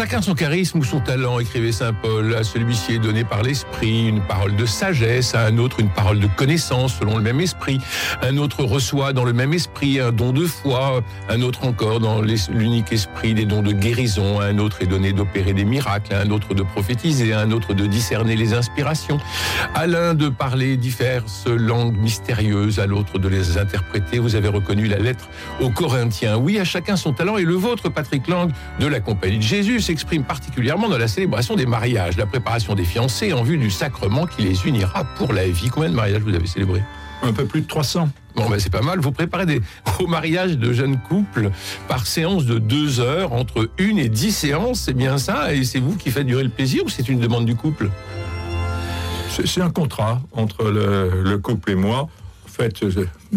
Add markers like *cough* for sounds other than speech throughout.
Chacun son charisme ou son talent, écrivait saint Paul. À celui-ci est donné par l'esprit une parole de sagesse, à un autre une parole de connaissance selon le même esprit. Un autre reçoit dans le même esprit un don de foi, un autre encore dans l'unique esprit des dons de guérison. À un autre est donné d'opérer des miracles, à un autre de prophétiser, à un autre de discerner les inspirations. À l'un de parler diverses langues mystérieuses, à l'autre de les interpréter. Vous avez reconnu la lettre aux Corinthiens. Oui, à chacun son talent et le vôtre, Patrick Lang, de la Compagnie de Jésus s'exprime particulièrement dans la célébration des mariages, la préparation des fiancés en vue du sacrement qui les unira pour la vie. Combien de mariages vous avez célébrés? Un peu plus de 300. Bon, ben c'est pas mal. Vous préparez des, *laughs* vos mariages de jeunes couples par séance de deux heures, entre une et dix séances, c'est bien ça? Et c'est vous qui faites durer le plaisir ou c'est une demande du couple? C'est un contrat entre le, le, couple et moi. En fait,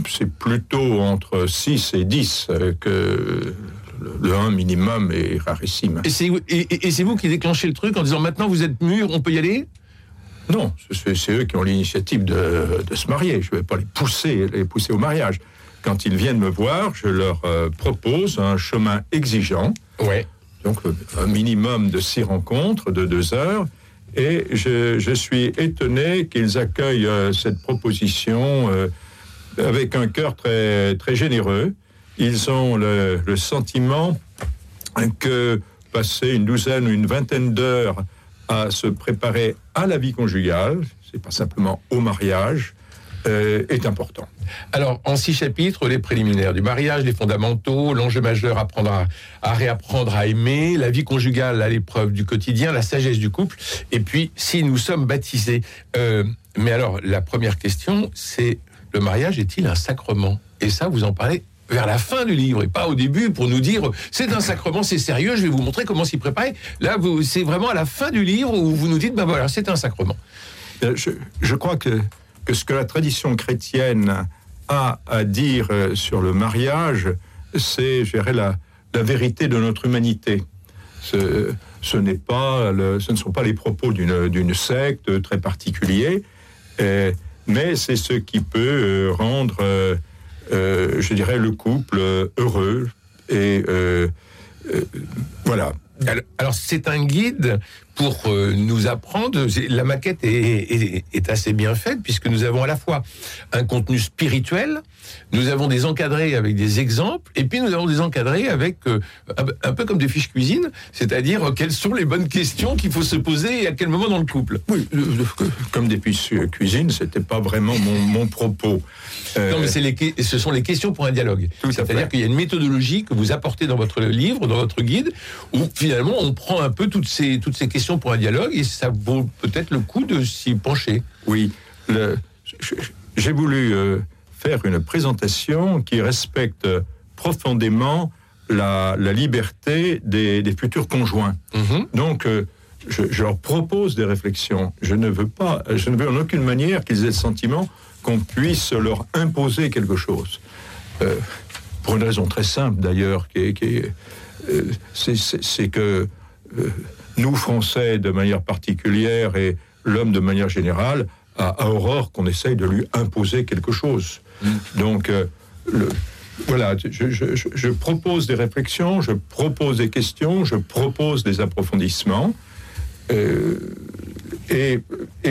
c'est plutôt entre 6 et 10 que le 1 minimum est rarissime. Et c'est vous qui déclenchez le truc en disant maintenant vous êtes mûr, on peut y aller? Non, c'est eux qui ont l'initiative de, se marier. Je ne vais pas les pousser, les pousser au mariage. Quand ils viennent me voir, je leur euh, propose un chemin exigeant. Ouais. Donc un minimum de six rencontres de deux heures. Et je, suis étonné qu'ils accueillent euh, cette proposition euh, avec un cœur très, très généreux ils ont le, sentiment que passer une douzaine ou une vingtaine d'heures à se préparer à la vie conjugale, c'est pas simplement au mariage, euh, est important. Alors, en six chapitres, les préliminaires du mariage, les fondamentaux, l'enjeu majeur, apprendre à, réapprendre à aimer, la vie conjugale à l'épreuve du quotidien, la sagesse du couple, et puis si nous sommes baptisés. Euh, mais alors, la première question, c'est le mariage est-il un sacrement? Et ça, vous en parlez vers la fin du livre et pas au début pour nous dire c'est un sacrement, c'est sérieux, je vais vous montrer comment s'y préparer. Là, c'est vraiment à la fin du livre où vous nous dites ben voilà, c'est un sacrement. Euh, je, crois que, ce que la tradition chrétienne a à dire euh, sur le mariage, c'est, je la, la vérité de notre humanité. Ce, ce n'est pas, ce ne sont pas les propos d'une secte très particulière, euh, mais c'est ce qui peut rendre euh, je dirais, le couple euh, heureux. Et euh, voilà. Alors, c'est un guide pour nous apprendre. La maquette est, est, assez bien faite puisque nous avons à la fois un contenu spirituel, nous avons des encadrés avec des exemples, et puis nous avons des encadrés avec euh, un peu comme des fiches cuisine, c'est-à-dire euh, quelles sont les bonnes questions qu'il faut se poser et à quel moment dans le couple. Oui, comme des fiches cuisine, c'était pas vraiment mon, propos. Euh, non, mais les, ce sont les questions pour un dialogue. C'est-à-dire qu'il y a une méthodologie que vous apportez dans votre livre, dans votre guide, où finalement on prend un peu toutes ces, toutes ces questions pour un dialogue et ça vaut peut-être le coup de s'y pencher. Oui, j'ai voulu faire une présentation qui respecte profondément la, liberté des, futurs conjoints. Mhm. Donc, euh, je, leur propose des réflexions. Je ne veux pas, je ne veux en aucune manière qu'ils aient le sentiment qu'on puisse leur imposer quelque chose. Euh, pour une raison très simple d'ailleurs, qui, qui euh, c'est que nous, Français, de manière particulière, et l'homme de manière générale, à Aurore qu'on essaye de lui imposer quelque chose. Donc, euh, voilà, je, propose des réflexions, je propose des questions, je propose des approfondissements, euh, et,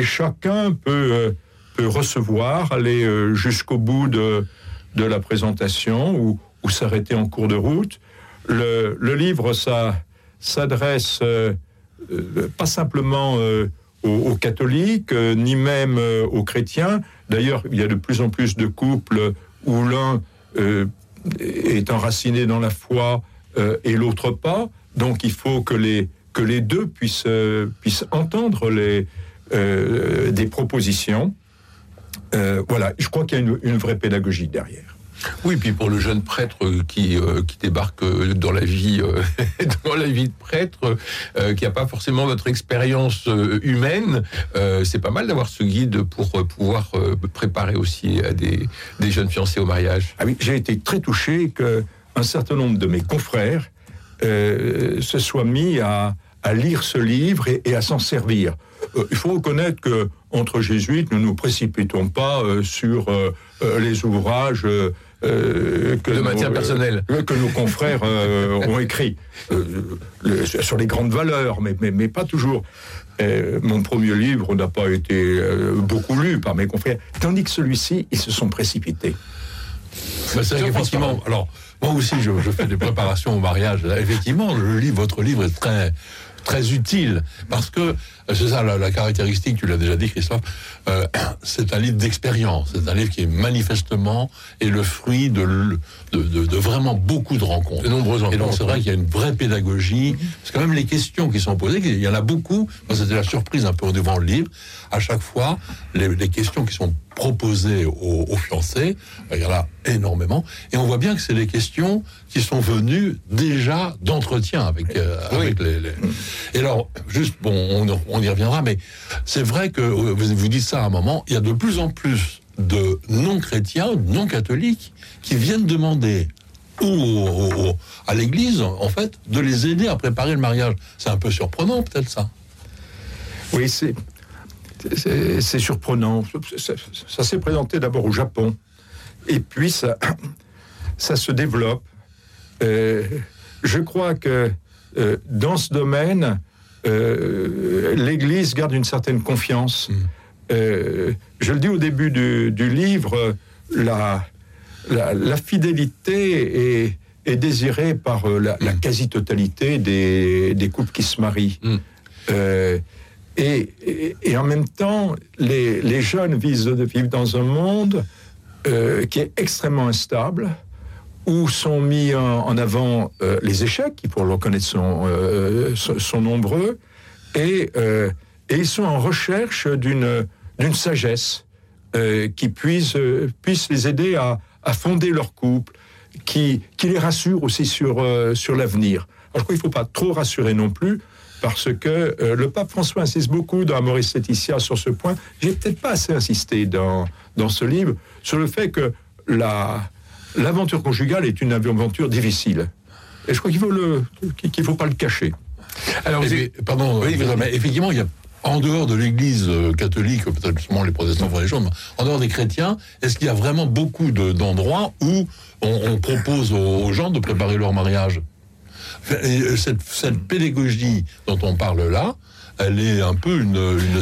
chacun peut, peut, recevoir, aller euh, jusqu'au bout de, de, la présentation ou, ou s'arrêter en cours de route. Le, le livre, ça s'adresse pas simplement aux, catholiques, euh, ni même euh, aux chrétiens. D'ailleurs, il y a de plus en plus de couples où l'un euh, est enraciné dans la foi et l'autre pas. Donc il faut que les, que les deux puissent, puissent entendre les, des propositions. voilà, je crois qu'il y a une vraie pédagogie derrière. Oui, puis pour le jeune prêtre qui, euh, qui débarque euh, dans la vie, euh, *laughs* dans la vie de prêtre, qui n'a pas forcément votre expérience humaine, c'est pas mal d'avoir ce guide pour pouvoir préparer aussi à des, des, jeunes fiancés au mariage. Ah oui, j'ai été très touché qu'un certain nombre de mes confrères se soient mis à, à lire ce livre et, à s'en servir. il faut reconnaître que entre jésuites, nous ne nous précipitons pas sur les ouvrages euh, que de matière personnelle euh, que nos confrères euh, ont écrit sur les grandes valeurs, mais, mais, mais pas toujours. mon premier livre n'a pas été beaucoup lu par mes confrères, tandis que celui-ci, ils se sont précipités. Bah, c'est effectivement. Alors, moi aussi, je, je, fais des préparations au mariage. Effectivement, le livre, votre livre est très très utile. Parce que c'est ça la, caractéristique, tu l'as déjà dit Christophe, euh, *clears throat* c'est un livre d'expérience, c'est un livre qui est manifestement est le fruit de, de, de, vraiment beaucoup de rencontres. De nombreuses rencontres. Et donc c'est vrai qu'il y a une vraie pédagogie, parce que même les questions qui sont posées, il y en a beaucoup, c'était la surprise un peu devant le livre, à chaque fois, les, les questions qui sont proposées aux, aux, fiancés, il y en a énormément, et on voit bien que c'est des questions qui sont venues déjà d'entretien avec, euh, avec les, les, Et alors, juste, bon, on, on y reviendra, mais c'est vrai que vous, vous dites ça à un moment, il y a de plus en plus de non-chrétiens, non-catholiques, qui viennent demander ou à l'Église, en fait, de les aider à préparer le mariage. C'est un peu surprenant, peut-être ça. Oui, c'est c'est surprenant. Ça, s'est présenté d'abord au Japon, et puis ça, *clears throat* ça se développe. Euh, je crois que euh, dans ce domaine, euh, l'Église garde une certaine confiance. Mm. Je le dis au début du, livre, la, la, fidélité est, est, désirée par la, mm. quasi-totalité des, des, couples qui se marient. Et, en même temps, les, jeunes vivent dans un monde qui est extrêmement instable, où sont mis en, avant euh, les échecs, qui pour le reconnaître sont, euh, nombreux, et, euh, ils sont en recherche d'une sagesse qui puisse, puisse les aider à, à, fonder leur couple, qui, qui les rassure aussi sur, sur l'avenir. Alors je qu'il ne faut pas trop rassurer non plus, parce que le pape François insiste beaucoup dans Maurice Laetitia sur ce point. J'ai peut-être pas assez insisté dans, dans ce livre sur le fait que la, l'aventure conjugale est une aventure difficile. Et je crois qu'il faut le, qu'il faut pas le cacher. Alors, pardon, oui, mais effectivement, il y a en dehors de l'Église euh, catholique, peut-être seulement les protestants font les choses, mais en dehors des chrétiens, est-ce qu'il y a vraiment beaucoup d'endroits où on, propose aux, gens de préparer leur mariage? Cette, cette pédagogie dont on parle là, elle est un peu une, une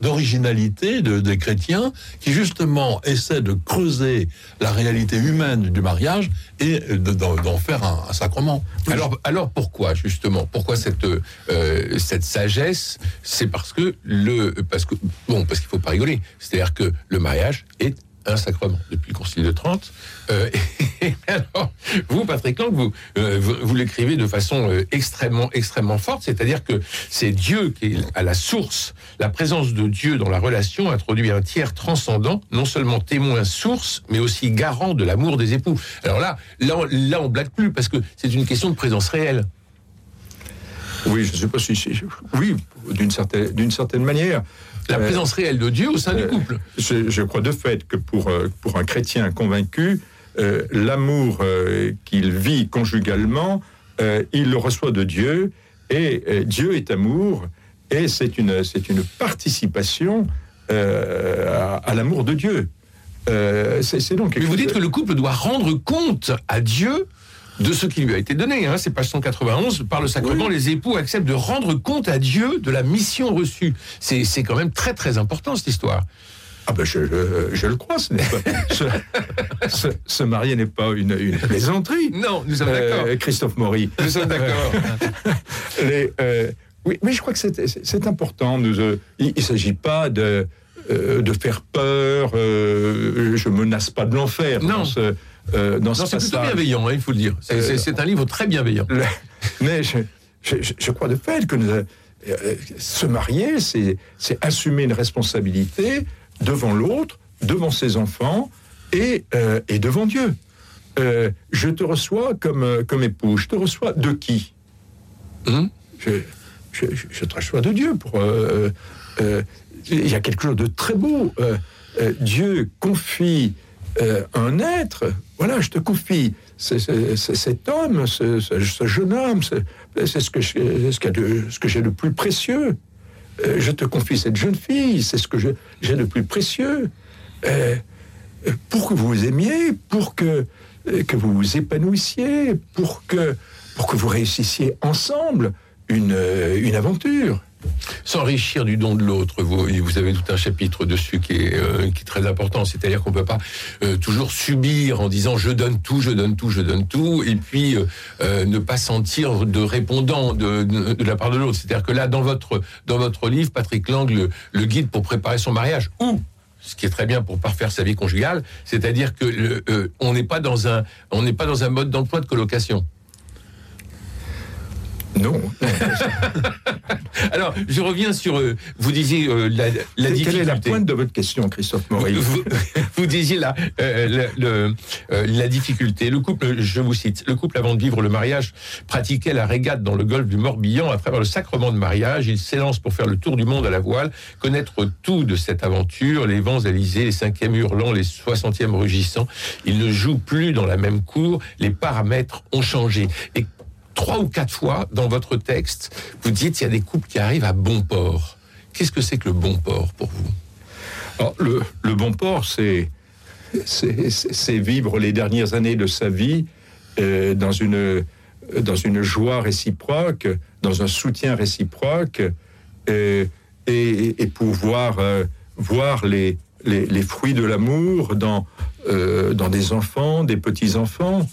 d'originalité de, des chrétiens qui justement essaient de creuser la réalité humaine du mariage et d'en faire un, sacrement. Alors, alors pourquoi justement? Pourquoi cette euh, cette sagesse? C'est parce que le parce que bon parce qu'il faut pas rigoler. C'est-à-dire que le mariage est un sacrement depuis le Concile de Trente. Euh, *laughs* alors, vous, Patrick Lang, vous, euh, vous, l'écrivez de façon euh, extrêmement, extrêmement forte, c'est-à-dire que c'est Dieu qui est à la source. La présence de Dieu dans la relation introduit un tiers transcendant, non seulement témoin source, mais aussi garant de l'amour des époux. Alors là, là, là, on blague plus parce que c'est une question de présence réelle. Oui, je ne sais pas si, oui, d'une certaine, d'une certaine manière. La euh, présence réelle de Dieu au sein du euh, couple. Je, crois de fait que pour, euh, pour un chrétien convaincu, l'amour qu'il vit conjugalement, il le reçoit de Dieu, et Dieu est amour, et c'est une, c'est une participation à, l'amour de Dieu. c'est, donc Mais vous dites que le couple doit rendre compte à Dieu de ce qui lui a été donné. Hein. C'est page 191. Par le sacrement, les époux acceptent de rendre compte à Dieu de la mission reçue. C'est quand même très très important cette histoire. Ah ben je, le crois, ce, pas, *laughs* ce, marié n'est pas une, une, plaisanterie. Non, nous sommes d'accord. Euh, Christophe Maury. Nous sommes d'accord. *laughs* Euh, oui, mais je crois que c'est important. Euh, il ne s'agit pas de, de faire peur. je menace pas de l'enfer. Non. Euh, non, c'est plutôt bienveillant, hein, il faut le dire. C'est un livre très bienveillant. mais je, crois de fait que euh, se marier, c'est assumer une responsabilité devant l'autre, devant ses enfants et, euh, et devant Dieu. Je te reçois comme, comme époux. Je te reçois de qui? Hum? Je, je, je, te reçois de Dieu. Pour, il y a quelque chose de très beau. Dieu confie un être. Voilà, je te confie cet homme, ce, jeune homme, c'est ce que j'ai de plus précieux. Euh, je te confie cette jeune fille, c'est ce que j'ai de plus précieux. Euh, pour que vous vous aimiez, pour que, vous vous épanouissiez, pour que, vous réussissiez ensemble une aventure s'enrichir du don de l'autre. Vous, avez tout un chapitre dessus qui est, euh, très important. C'est-à-dire qu'on ne peut pas euh, toujours subir en disant je donne tout, je donne tout, je donne tout, et puis euh, ne pas sentir de répondant de, la part de l'autre. C'est-à-dire que là, dans votre, livre, Patrick Lang, le, guide pour préparer son mariage, ou ce qui est très bien pour parfaire sa vie conjugale, c'est-à-dire que n'est pas dans un mode d'emploi de colocation. Non. *laughs* Alors, je reviens sur. Euh, vous disiez euh, la, la difficulté. Quelle est la pointe de votre question, Christophe Maurice *laughs* vous, disiez la, euh, le, la difficulté. Le couple, je vous cite, le couple avant de vivre le mariage pratiquait la régate dans le golfe du Morbihan. Après avoir le sacrement de mariage, il s'élance pour faire le tour du monde à la voile, connaître tout de cette aventure, les vents alizés, les cinquièmes hurlants, les soixantièmes rugissants. Il ne joue plus dans la même cour. Les paramètres ont changé. Et trois ou quatre fois dans votre texte, vous dites qu'il y a des couples qui arrivent à bon port. Qu'est-ce que c'est que le bon port pour vous? Le, bon port, c'est, c'est, vivre les dernières années de sa vie euh, dans, une, dans une joie réciproque, dans un soutien réciproque, euh, et, et, pouvoir euh, voir les, les, fruits de l'amour dans, dans des enfants, des petits-enfants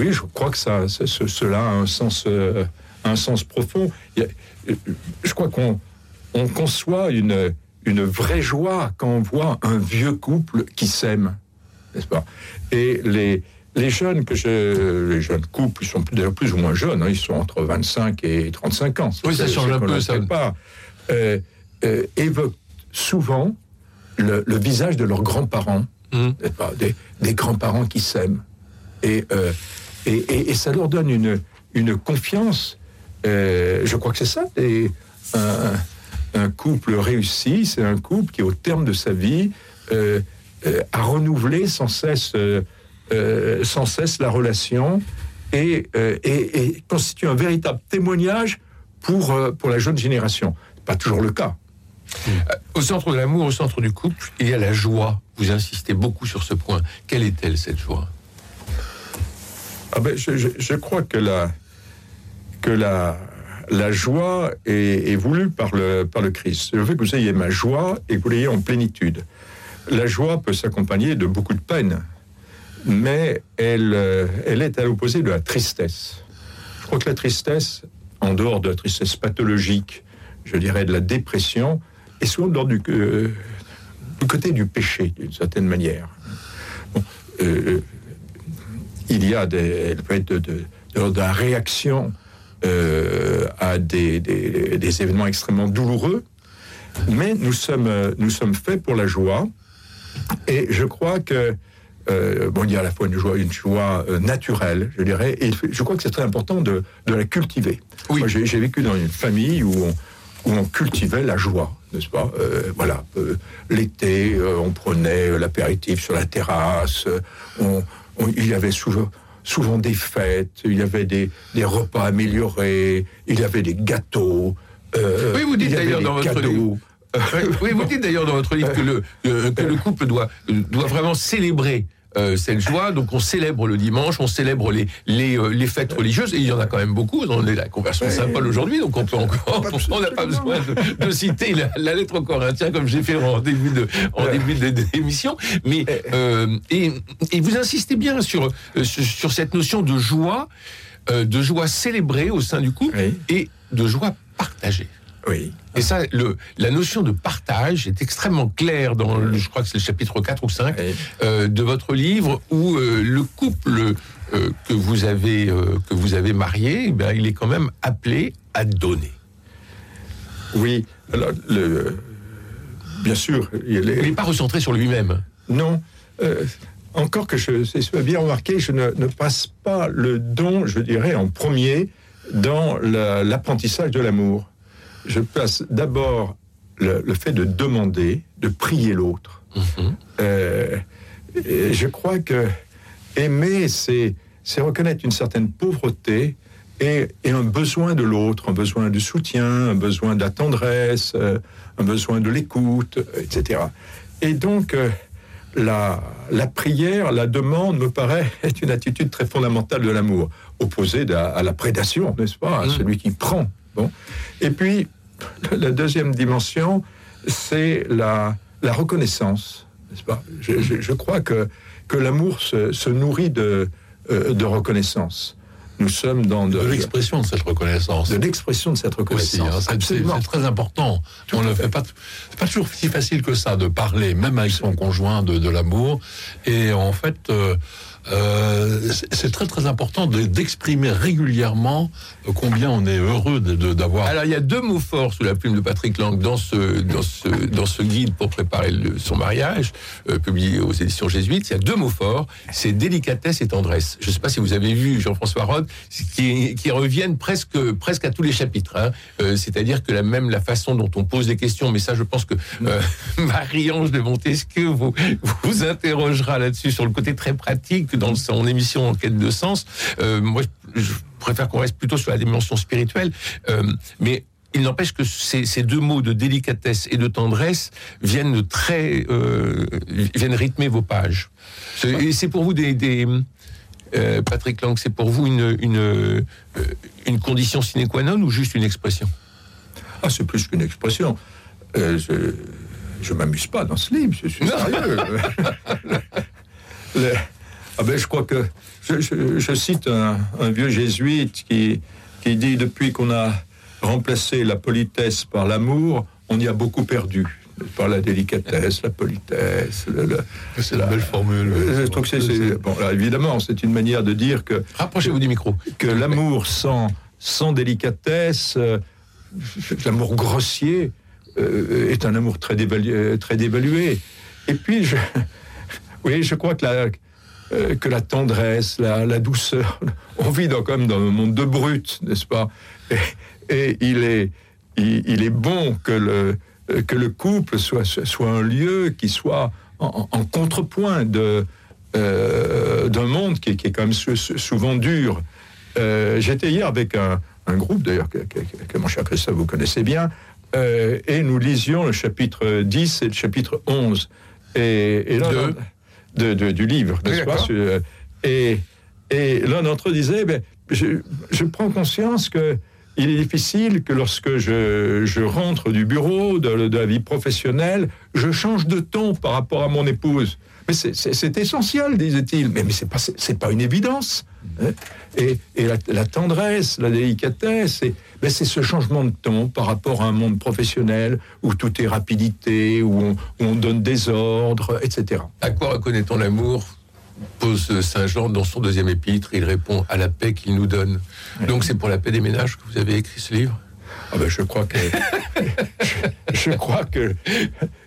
oui, je crois que ça, cela a un sens, euh, un sens profond. je crois qu'on on conçoit une, une vraie joie quand on voit un vieux couple qui s'aime, n'est-ce pas? Et les, les jeunes que je, les jeunes couples, ils sont d'ailleurs plus ou moins jeunes, hein, ils sont entre 25 et 35 ans. Oui, ça change un peu, ça. Pas, euh, euh, évoquent souvent le, visage de leurs grands-parents, mmh. des, des grands-parents qui s'aiment. Et et, ça leur donne une, une confiance. Euh, je crois que c'est ça. Et un, couple réussi, c'est un couple qui, au terme de sa vie, euh, euh, a renouvelé sans cesse, sans cesse la relation et, constitue un véritable témoignage pour, pour la jeune génération. Pas toujours le cas. Au centre de l'amour, au centre du couple, il y a la joie. Vous insistez beaucoup sur ce point. Quelle est-elle, cette joie? Ah ben, je, crois que la, que la, la joie est, voulue par le, par le Christ. Je veux que vous ayez ma joie et que vous l'ayez en plénitude. La joie peut s'accompagner de beaucoup de peine, mais elle, euh, elle est à l'opposé de la tristesse. Je crois que la tristesse, en dehors de la tristesse pathologique, je dirais de la dépression, est souvent euh, du côté du péché, d'une certaine manière. Bon, euh, il y a des, de, de, la réaction euh, à des, des, événements extrêmement douloureux, mais nous sommes, nous sommes faits pour la joie, et je crois que euh, bon, il y a à la fois une joie, une joie euh, naturelle, je dirais, et je crois que c'est très important de, de la cultiver. Oui. j'ai vécu dans une famille où on, où on cultivait la joie, n'est-ce pas? Voilà, l'été, on prenait l'apéritif sur la terrasse, on, il y avait souvent, souvent des fêtes, il y avait des, des repas améliorés, il y avait des gâteaux. Euh, oui, vous dites d'ailleurs dans votre livre. oui, vous dites d'ailleurs dans votre livre que le, que le couple doit, doit vraiment célébrer euh, joie. Donc on célèbre le dimanche, on célèbre les, les, euh, les, fêtes religieuses, et il y en a quand même beaucoup. On est la conversion de Saint-Paul aujourd'hui, donc on peut encore, *laughs* on n'a pas besoin de, citer la, lettre aux Corinthiens comme j'ai fait en début de en début d'émission. Mais euh, et, et, vous insistez bien sur sur cette notion de joie, de joie célébrée au sein du couple et de joie partagée. Oui. Et ça, le, la notion de partage est extrêmement claire dans, le, je crois que c'est le chapitre 4 ou 5 euh, de votre livre, où euh, le couple euh, que, vous avez, que vous avez marié, eh il est quand même appelé à donner. Oui, alors, le, bien sûr. Il n'est pas recentré sur lui-même. Non. Encore que je, c'est bien remarqué, je ne, passe pas le don, je dirais, en premier dans l'apprentissage de l'amour. Je passe d'abord le, fait de demander, de prier l'autre. Mhm. Euh, je crois que aimer, c'est reconnaître une certaine pauvreté et, un besoin de l'autre, un besoin de soutien, un besoin de la tendresse, euh, un besoin de l'écoute, etc. Et donc, euh, la, la, prière, la demande me paraît *laughs* être une attitude très fondamentale de l'amour, opposée à, la prédation, n'est-ce pas, à mmh. celui qui prend. Bon. Et puis, la deuxième dimension, c'est la, la reconnaissance, n'est-ce pas? Je, je, crois que, que l'amour se, se, nourrit de, euh, de reconnaissance nous sommes dans de, l'expression de cette reconnaissance. De l'expression de cette reconnaissance. Hein, c'est très important. On ne fait pas. C'est pas toujours si facile que ça de parler, même avec son conjoint, de, de l'amour. Et en fait. Euh, euh, c'est très très important d'exprimer régulièrement combien on est heureux d'avoir. Alors il y a deux mots forts sous la plume de Patrick Lang dans ce dans ce dans ce guide pour préparer son mariage euh, publié aux éditions jésuites. Il y a deux mots forts, c'est délicatesse et tendresse. Je ne sais pas si vous avez vu Jean-François Rode, qui, reviennent presque presque à tous les chapitres. Hein. Euh, c'est-à-dire que même la façon dont on pose les questions, mais ça je pense que *laughs* Marie-Ange de Montesquieu vous vous interrogera là-dessus sur le côté très pratique dans son émission En quête de sens. Euh, moi, je préfère qu'on reste plutôt sur la dimension spirituelle, euh, mais il n'empêche que ces, deux mots de délicatesse et de tendresse viennent très euh, viennent rythmer vos pages. Et c'est pour vous des, Patrick Lang, c'est pour vous une, une, une condition sine qua non ou juste une expression? Ah, c'est plus qu'une expression. je je m'amuse pas dans ce livre, je suis sérieux. *laughs* Ah ben, je crois que je, cite un, vieux jésuite qui, qui dit depuis qu'on a remplacé la politesse par l'amour, on y a beaucoup perdu par la délicatesse, la politesse. c'est la belle formule. Je trouve que c'est, bon, évidemment, c'est une manière de dire que. Rapprochez-vous du micro. Que l'amour sans, sans délicatesse, euh, l'amour grossier, euh, est un amour très dévalué, très dévalué. Et puis, je, *laughs* oui, je crois que la, euh, que la tendresse, la, douceur. *laughs* On vit dans, comme dans un monde de brutes, n'est-ce pas? Et, il, est, il, est bon que le, que le couple soit, soit un lieu qui soit en, contrepoint de, euh, d'un monde qui, qui, est quand même souvent dur. Euh, j'étais hier avec un, un groupe, d'ailleurs, que, que, mon cher Christophe, vous connaissez bien, et nous lisions le chapitre 10 et le chapitre 11. Et, et là, du livre, n'est-ce pas et, et l'un d'entre eux disait, ben, je, prends conscience que il est difficile que lorsque je, je rentre du bureau, de, de, la vie professionnelle, je change de ton par rapport à mon épouse. Mais c'est essentiel, disait-il. Mais, mais c'est pas, pas une évidence. Hein. et, et la, tendresse, la délicatesse, ben, c'est ce changement de ton par rapport à un monde professionnel où tout est rapidité, où on, on donne des ordres, etc. À quoi reconnaît-on l'amour pose Saint Jean dans son deuxième épître, il répond à la paix qu'il nous donne. Donc c'est pour la paix des ménages que vous avez écrit ce livre? Ah ben je crois que *laughs* je, crois que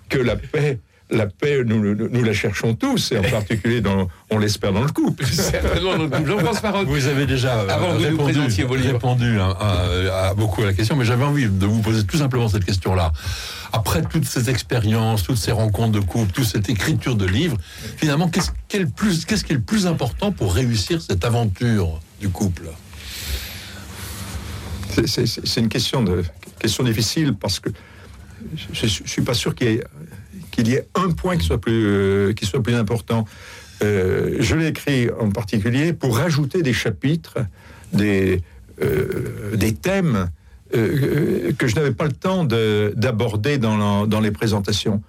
que la paix la paix, nous, nous, la cherchons tous, et en particulier, dans, on l'espère, dans le couple. *laughs* Vous avez déjà Avant répondu, répondu hein, à, beaucoup à la question, mais j'avais envie de vous poser tout simplement cette question-là. Après toutes ces expériences, toutes ces rencontres de couple, toute cette écriture de livres, finalement, qu'est-ce qui est le plus, qu'est-ce qui est le plus important pour réussir cette aventure du couple? C'est une question, de, question difficile parce que je ne suis pas sûr qu'il y ait qu'il y ait un point qui soit plus, euh, qui soit plus important. Euh, je l'ai écrit en particulier pour rajouter des chapitres, des, euh, des thèmes que je n'avais pas le temps d'aborder dans, dans, les présentations.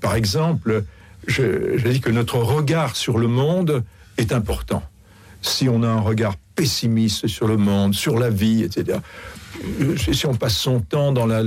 par, exemple, je, je dis que notre regard sur le monde est important. Si on a un regard pessimiste sur le monde, sur la vie, etc., si on passe son temps dans la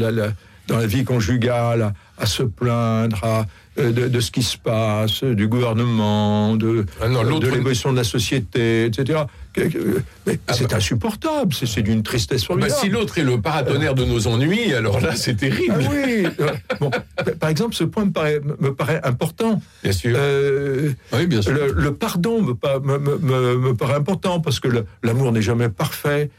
dans la vie conjugale à, se plaindre, de, de, ce qui se passe, du gouvernement, de, Ah non, de l'évolution de la société, etc. Mais Ah c'est bah. insupportable, c'est d'une tristesse Bah, formidable. si l'autre est le paratonnerre de nos ennuis, alors là, c'est Ah terrible. oui. euh, bon, par exemple, ce point me paraît, me paraît important. Bien sûr. Euh, Oui, bien sûr. le, le pardon me, pa- me- me- me- me paraît important parce que l'amour n'est jamais parfait.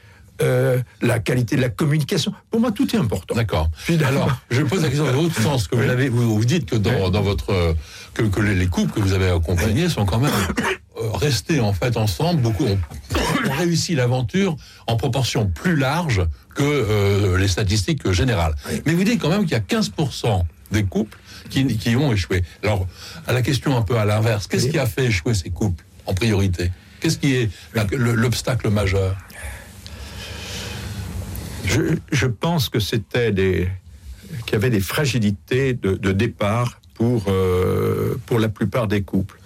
Euh, la qualité de la communication. Pour moi, tout est important. D'accord. Alors, je pose la question dans l'autre sens. Que vous, l'avez- vous, vous dites que dans, dans votre que, que les, les couples que vous avez accompagnés sont quand même euh, restés en fait ensemble. Beaucoup ont, ont réussi l'aventure en proportion plus large que euh, les statistiques générales. Mais vous dites quand même qu'il y a 15% des couples qui, qui ont échoué. Alors, à la question un peu à l'inverse, qu'est-ce qui a fait échouer ces couples en priorité? Qu'est-ce qui est l'obstacle majeur? Je, pense que c'était des qu'il y avait des fragilités de, départ pour euh, pour la plupart des couples.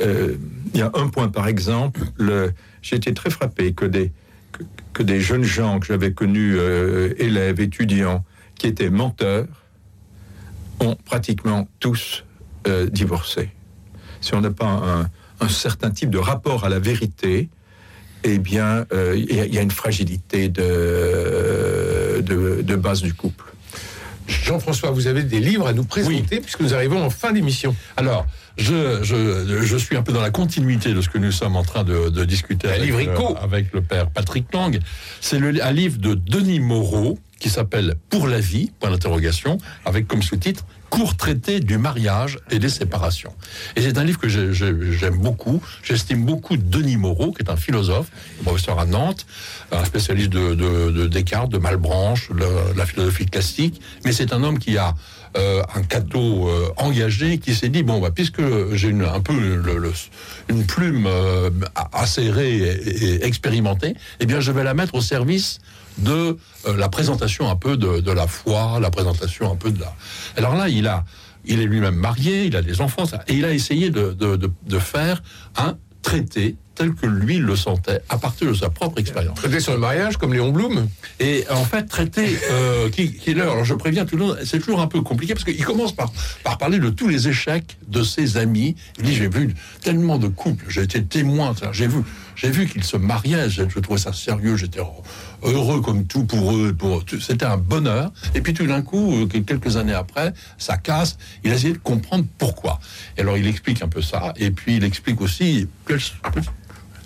Euh, Il y a un point par exemple, le- j'ai été très frappé que des que, des jeunes gens que j'avais connus euh, élèves étudiants qui étaient menteurs ont pratiquement tous divorcé. Si on n'a pas un, un certain type de rapport à la vérité, eh bien, euh, il y, a- il y a une fragilité de, de, de base du couple. Jean-François, vous avez des livres à nous présenter puisque nous arrivons en fin d'émission. Alors, je, je, je suis un peu dans la continuité de ce que nous sommes en train de, de discuter avec, euh, avec le père Patrick Lang. C'est un livre de Denis Moreau qui s'appelle Pour la vie, point d'interrogation, avec comme sous-titre Court traité du mariage et des séparations. Et c'est un livre que j'ai- j'ai- j'aime beaucoup. J'estime beaucoup Denis Moreau, qui est un philosophe, professeur à Nantes, un spécialiste de, de- de Descartes, de Malebranche, de la philosophie classique. Mais c'est un homme qui a euh, un cateau euh, engagé qui s'est dit bon bah puisque j'ai une un peu une plume euh, acérée et, expérimentée eh bien je vais la mettre au service de la présentation un peu de, la foi la présentation un peu de la alors là il a il est lui-même marié il a des enfants et il a essayé de faire un traité tel que lui le sentait à partir de sa propre expérience Traité sur le mariage comme Léon Blum. et en fait, traiter euh, l'heure. Alors je préviens tout le monde, c'est toujours un peu compliqué parce qu'il commence par, par parler de tous les échecs de ses amis. Il dit j'ai vu tellement de couples, j'ai été témoin, j'ai vu, j'ai vu qu'ils se mariaient, je, je trouvais ça sérieux, j'étais heureux comme tout pour eux, pour c'était un bonheur. Et puis tout d'un coup, euh, quelques années après, ça casse. Il a essayé de comprendre pourquoi. Et alors il explique un peu ça, et puis il explique aussi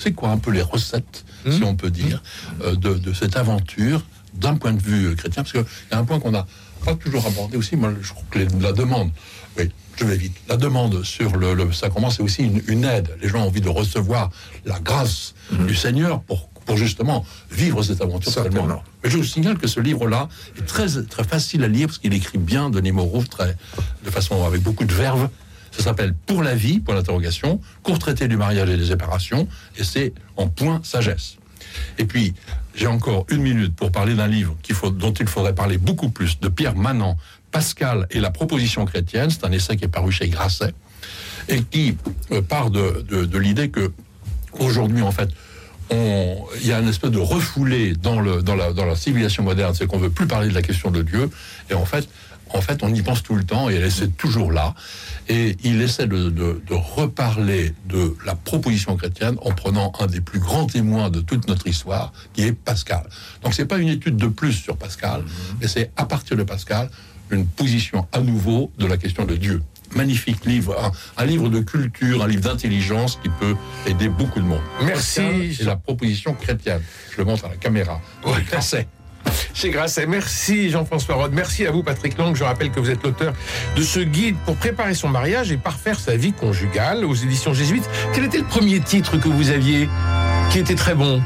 c'est quoi un peu les recettes, si on peut dire, euh, de, de cette aventure d'un point de vue chrétien? Parce qu'il y a un point qu'on n'a pas toujours abordé aussi, moi je crois que les- la demande, oui, je vais vite, la demande sur le, le sacrement, c'est aussi une, une aide. Les gens ont envie de recevoir la grâce du Seigneur pour, pour justement vivre cette aventure. Certainement. Mais je vous signale que ce livre-là est très, très facile à lire parce qu'il écrit bien, Denis Moreau, très, de façon avec beaucoup de verve. Ça s'appelle Pour la vie, pour l'interrogation, court traité du mariage et des séparations, et c'est en point sagesse. Et puis, j'ai encore une minute pour parler d'un livre dont il faudrait parler beaucoup plus, de Pierre Manant, Pascal et la proposition chrétienne. C'est un essai qui est paru chez Grasset, et qui euh, part de, de- l'idée que aujourd'hui, en fait, il y a une espèce de refoulé dans, le, dans, la, dans la civilisation moderne, c'est qu'on veut plus parler de la question de Dieu, et en fait, en fait, on y pense tout le temps, et elle est toujours là. Et il essaie de, de- de reparler de la proposition chrétienne en prenant un des plus grands témoins de toute notre histoire, qui est Pascal. Donc c'est pas une étude de plus sur Pascal, mais c'est à partir de Pascal une position à nouveau de la question de Dieu. Magnifique livre, un, un livre de culture, un livre d'intelligence qui peut aider beaucoup de monde. Merci. Et la proposition chrétienne. Je le montre à la caméra. Ouais. Chez Grasset. Merci Jean-François Rode. Merci à vous Patrick Lang. Je rappelle que vous êtes l'auteur de ce guide pour préparer son mariage et parfaire sa vie conjugale aux éditions jésuites. Quel était le premier titre que vous aviez qui était très bon?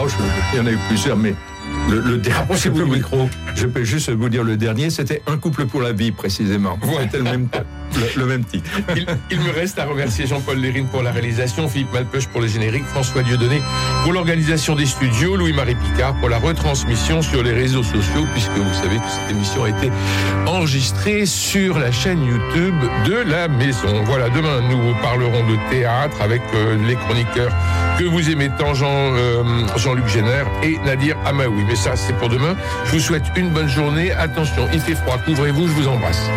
Oh, il y en a eu plusieurs, mais le, le dernier. Approchez-vous je peux vous- micro. Je peux juste vous dire le dernier, c'était Un couple pour la vie, précisément. Ouais. C'était le même, le, le même titre. Il, il me reste à remercier Jean-Paul Lérine pour la réalisation, Philippe Malpeuch pour le générique, François Dieudonné pour l'organisation des studios, Louis-Marie Picard pour la retransmission sur les réseaux sociaux, puisque vous savez que cette émission a été enregistrée sur la chaîne YouTube de la maison. Voilà, demain nous parlerons de théâtre avec euh, les chroniqueurs que vous aimez tant, Jean, euh, Jean-Luc Génère et Nadir Amaoui. mais ça, c'est pour demain. Je vous souhaite une bonne journée. Attention, il fait froid. Couvrez-vous, je vous embrasse.